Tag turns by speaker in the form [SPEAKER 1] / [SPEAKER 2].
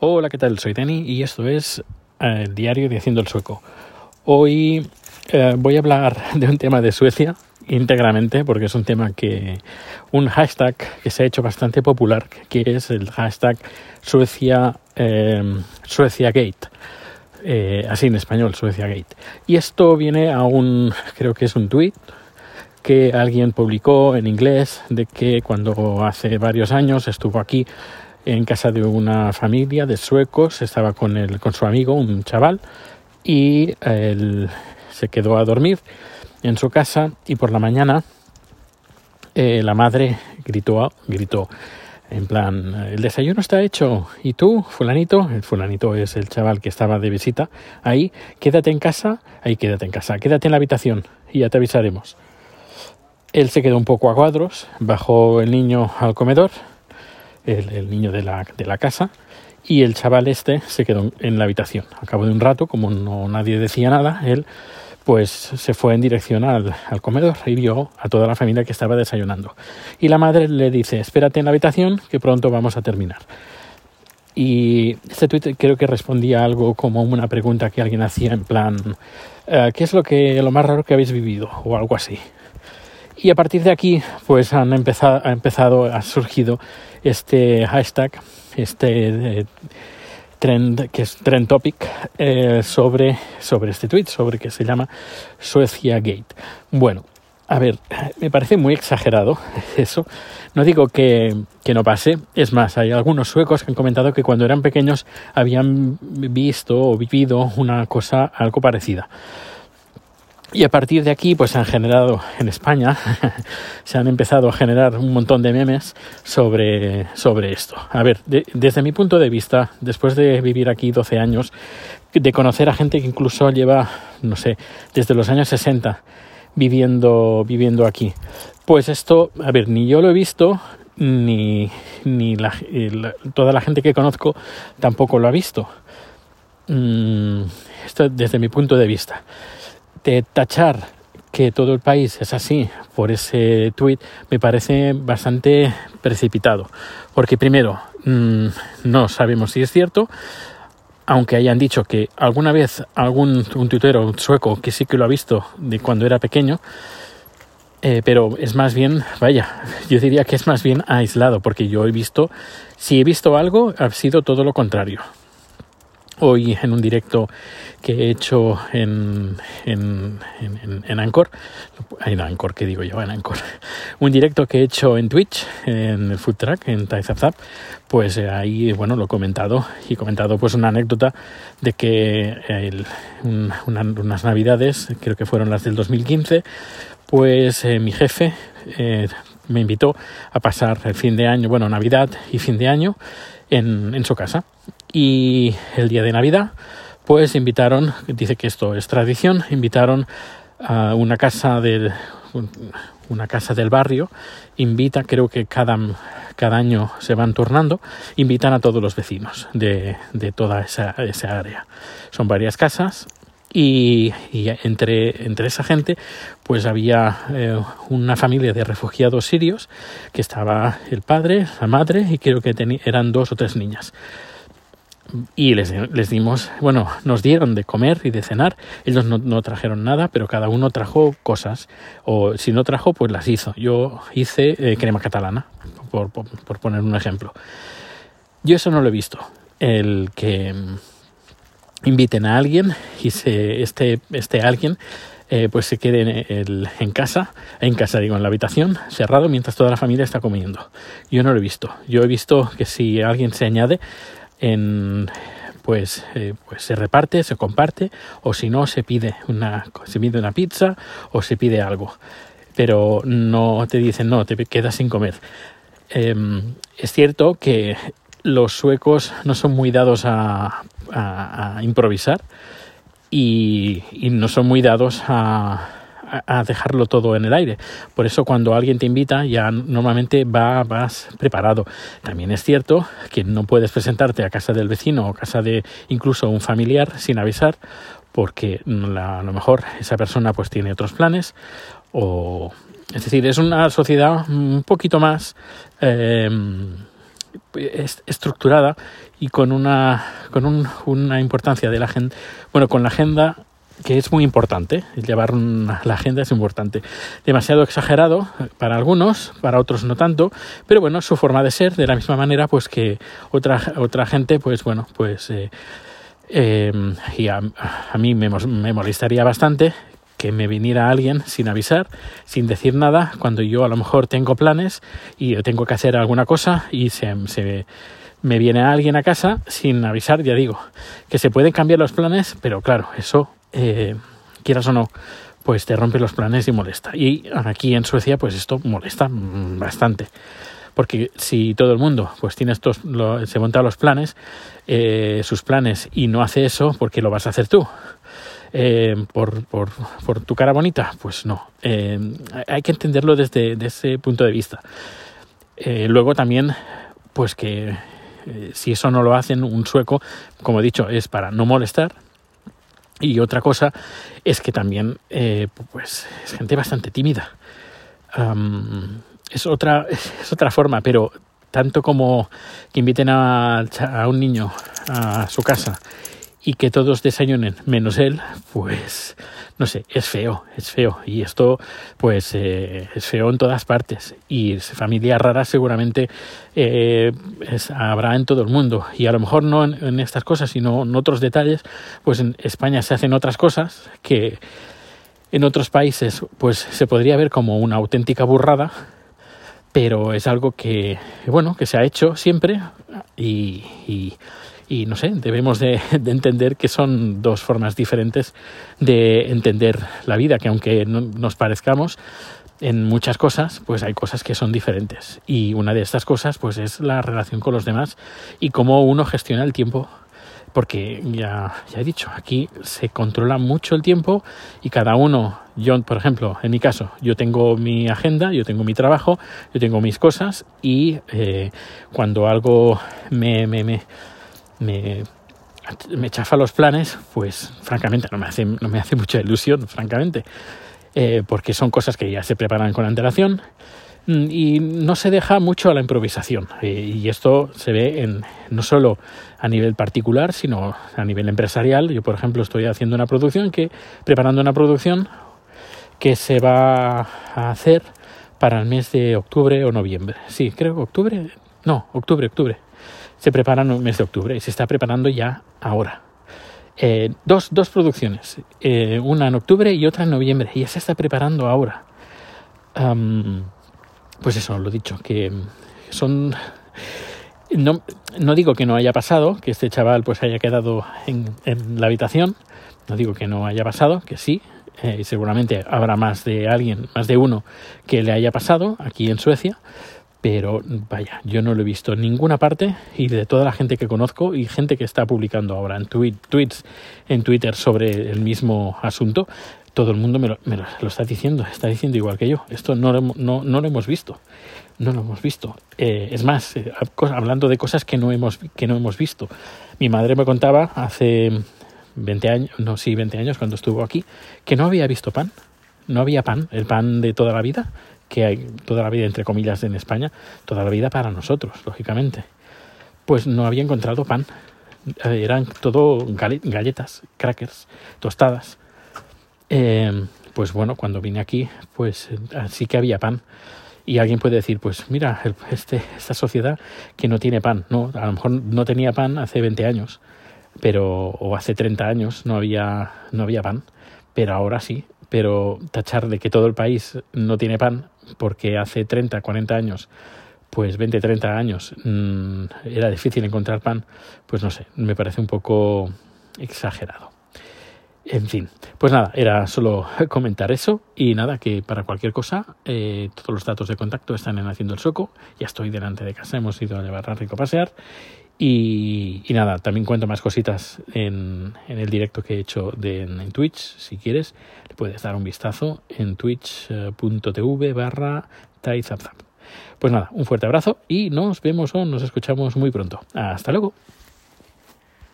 [SPEAKER 1] Hola, ¿qué tal? Soy Dani y esto es eh, el diario de Haciendo el Sueco. Hoy eh, voy a hablar de un tema de Suecia íntegramente porque es un tema que un hashtag que se ha hecho bastante popular que es el hashtag Suecia eh, Suecia Gate así en español Suecia Gate y esto viene a un creo que es un tweet que alguien publicó en inglés de que cuando hace varios años estuvo aquí en casa de una familia de suecos, estaba con, el, con su amigo, un chaval, y él se quedó a dormir en su casa y por la mañana eh, la madre gritó, gritó, en plan, el desayuno está hecho. ¿Y tú, fulanito? El fulanito es el chaval que estaba de visita ahí. Quédate en casa. Ahí quédate en casa. Quédate en la habitación y ya te avisaremos. Él se quedó un poco a cuadros, bajó el niño al comedor el, niño de la, de la, casa, y el chaval este se quedó en la habitación. A cabo de un rato, como no nadie decía nada, él pues se fue en dirección al, al, comedor y vio a toda la familia que estaba desayunando. Y la madre le dice, espérate en la habitación, que pronto vamos a terminar. Y este tweet creo que respondía algo como una pregunta que alguien hacía en plan, eh, ¿qué es lo, que, lo más raro que habéis vivido? O algo así. Y a partir de aquí, pues han empezado, ha empezado, ha surgido este hashtag, este eh, trend, que es trend topic, eh, sobre, sobre este tweet, sobre que se llama Suecia Gate. Bueno, a ver, me parece muy exagerado eso. No digo que, que, no pase. Es más, hay algunos suecos que han comentado que cuando eran pequeños habían visto o vivido una cosa algo parecida. Y a partir de aquí, pues se han generado en España, se han empezado a generar un montón de memes sobre, sobre esto. A ver, desde mi punto de vista, después de vivir aquí 12 años, de conocer a gente que incluso lleva, no sé, desde los años 60 viviendo, viviendo aquí, pues esto, a ver, ni yo lo he visto, ni, ni la, toda la gente que conozco tampoco lo ha visto. Mm, esto desde mi punto de vista tachar que todo el país es así por ese tuit me parece bastante precipitado. Porque primero, mm, no sabemos si es cierto, aunque hayan dicho que alguna vez algún un tuitero sueco que sí que lo ha visto de cuando era pequeño, eh, pero es más bien, vaya, yo diría que es más bien aislado, porque yo he visto, si he visto algo, ha sido todo lo contrario hoy en un directo que he hecho en, en, en, en Anchor, en Anchor, ¿qué digo yo? En Anchor, un directo que he hecho en Twitch, en el Food Track, en Taizapzap, pues eh, ahí, bueno, lo he comentado y he comentado pues una anécdota de que unas navidades, creo que fueron las del 2015, pues eh, mi jefe eh, me invitó a pasar el fin de año, bueno, Navidad y fin de año en, en su casa y el día de Navidad pues invitaron, dice que esto es tradición, invitaron a una casa del, una casa del barrio, invita, creo que cada, cada año se van turnando, invitan a todos los vecinos de, de toda esa, esa, área. Son varias casas y, entre, entre, esa gente pues había eh, una familia de refugiados sirios que estaba el padre, la madre y creo que eran dos o tres niñas y les, les, dimos, bueno, nos dieron de comer y de cenar. Ellos no, trajeron nada, pero cada uno trajo cosas. O si no trajo, pues las hizo. Yo hice eh, crema catalana, por, por, poner un ejemplo. Yo eso no lo he visto. El que inviten a alguien y se, este, este alguien eh, pues se quede en, el, en casa, en casa digo, en la habitación, cerrado, mientras toda la familia está comiendo. Yo no lo he visto. Yo he visto que si alguien se añade, en pues, eh, pues se reparte, se comparte, o si no, se pide una, se pide una pizza o se pide algo. Pero no te dicen, no, te quedas sin comer. Eh, es cierto que los suecos no son muy dados a, a, improvisar y, no son muy dados a, dejarlo todo en el aire. Por eso cuando alguien te invita ya normalmente va, vas preparado. También es cierto que no puedes presentarte a casa del vecino o casa de incluso un familiar sin avisar porque a lo mejor esa persona pues tiene otros planes o es decir es una sociedad un poquito más eh, estructurada y con una con una importancia de la agenda bueno con la agenda que es muy importante. Llevar la agenda es importante. Demasiado exagerado para algunos para otros no tanto pero bueno su forma de ser de la misma manera pues que otra otra gente pues bueno pues eh, eh, y a, mí me, me molestaría bastante que me viniera alguien sin avisar, sin decir nada, cuando yo a lo mejor tengo planes y tengo que hacer alguna cosa y se, me viene alguien a casa sin avisar, ya digo, que se pueden cambiar los planes, pero claro, eso, eh, quieras o no, pues te rompe los planes y molesta. Y aquí en Suecia, pues esto molesta bastante. Porque si todo el mundo pues tiene estos, se monta los planes, eh, sus planes y no hace eso, ¿por qué lo vas a hacer tú? Eh, por, por, tu cara bonita? Pues no. Eh, hay que entenderlo desde, ese punto de vista. Eh, luego también, pues que si eso no lo hacen un sueco, como he dicho, es para no molestar. Y otra cosa es que también, pues, es gente bastante tímida. es, otra, es otra forma, pero tanto como que inviten a, a un niño a su casa y que todos desayunen menos él, pues no sé, es feo, es feo. Y esto pues eh, es feo en todas partes. Y familias raras seguramente eh, habrá en todo el mundo. Y a lo mejor no en, estas cosas, sino en otros detalles, pues en España se hacen otras cosas que en otros países pues se podría ver como una auténtica burrada. Pero es algo que, bueno, que se ha hecho siempre y y no sé, debemos de, entender que son dos formas diferentes de entender la vida, que aunque no nos parezcamos en muchas cosas, pues hay cosas que son diferentes. Y una de estas cosas, pues es la relación con los demás y cómo uno gestiona el tiempo. Porque ya, ya he dicho, aquí se controla mucho el tiempo y cada uno, yo por ejemplo, en mi caso, yo tengo mi agenda, yo tengo mi trabajo, yo tengo mis cosas y eh, cuando algo me, me, me me, me chafa los planes, pues francamente no me hace, no me hace mucha ilusión, francamente, eh, porque son cosas que ya se preparan con antelación mm, y no se deja mucho a la improvisación. Eh, y esto se ve en, no solo a nivel particular, sino a nivel empresarial. Yo, por ejemplo, estoy haciendo una producción que, preparando una producción que se va a hacer para el mes de octubre o noviembre. Sí, creo octubre. No, octubre, octubre se prepara en el mes de octubre y se está preparando ya ahora. Eh, dos, dos, producciones, eh, una en octubre y otra en noviembre, y ya se está preparando ahora. pues eso, lo dicho, que son... No, no, digo que no haya pasado, que este chaval pues haya quedado en, en la habitación, no digo que no haya pasado, que sí, eh, seguramente habrá más de alguien, más de uno que le haya pasado aquí en Suecia, pero vaya, yo no lo he visto en ninguna parte y de toda la gente que conozco y gente que está publicando ahora en tweets en Twitter sobre el mismo asunto, todo el mundo me lo, está diciendo, está diciendo igual que yo. Esto no lo, no, no lo hemos visto, no lo hemos visto. Eh, es más, eh, hablando de cosas que no, hemos, que no hemos visto. Mi madre me contaba hace 20 años, no, sí, 20 años cuando estuvo aquí, que no había visto pan. No había pan, el pan de toda la vida, que hay toda la vida, entre comillas, en España, toda la vida para nosotros, lógicamente. Pues no había encontrado pan. Eh, eran todo galletas, crackers, tostadas. Eh, pues bueno, cuando vine aquí, pues sí que había pan. Y alguien puede decir, pues mira, este, esta sociedad que no tiene pan, no, a lo mejor no tenía pan hace 20 años, pero o hace 30 años no había no había pan, pero ahora sí, pero tachar de que todo el país no tiene pan porque hace 30, 40 años, pues 20, 30 años mm, era difícil encontrar pan, pues no sé, me parece un poco exagerado. En fin, pues nada, era solo comentar eso y nada, que para cualquier cosa, eh, todos los datos de contacto están en Haciendo el Soco, ya estoy delante de casa, hemos ido a llevar a Rico a pasear y, nada, también cuento más cositas en, en el directo que he hecho de, en, Twitch. Si quieres, puedes dar un vistazo en twitch.tv barra Pues nada, un fuerte abrazo y nos vemos o nos escuchamos muy pronto. Hasta luego.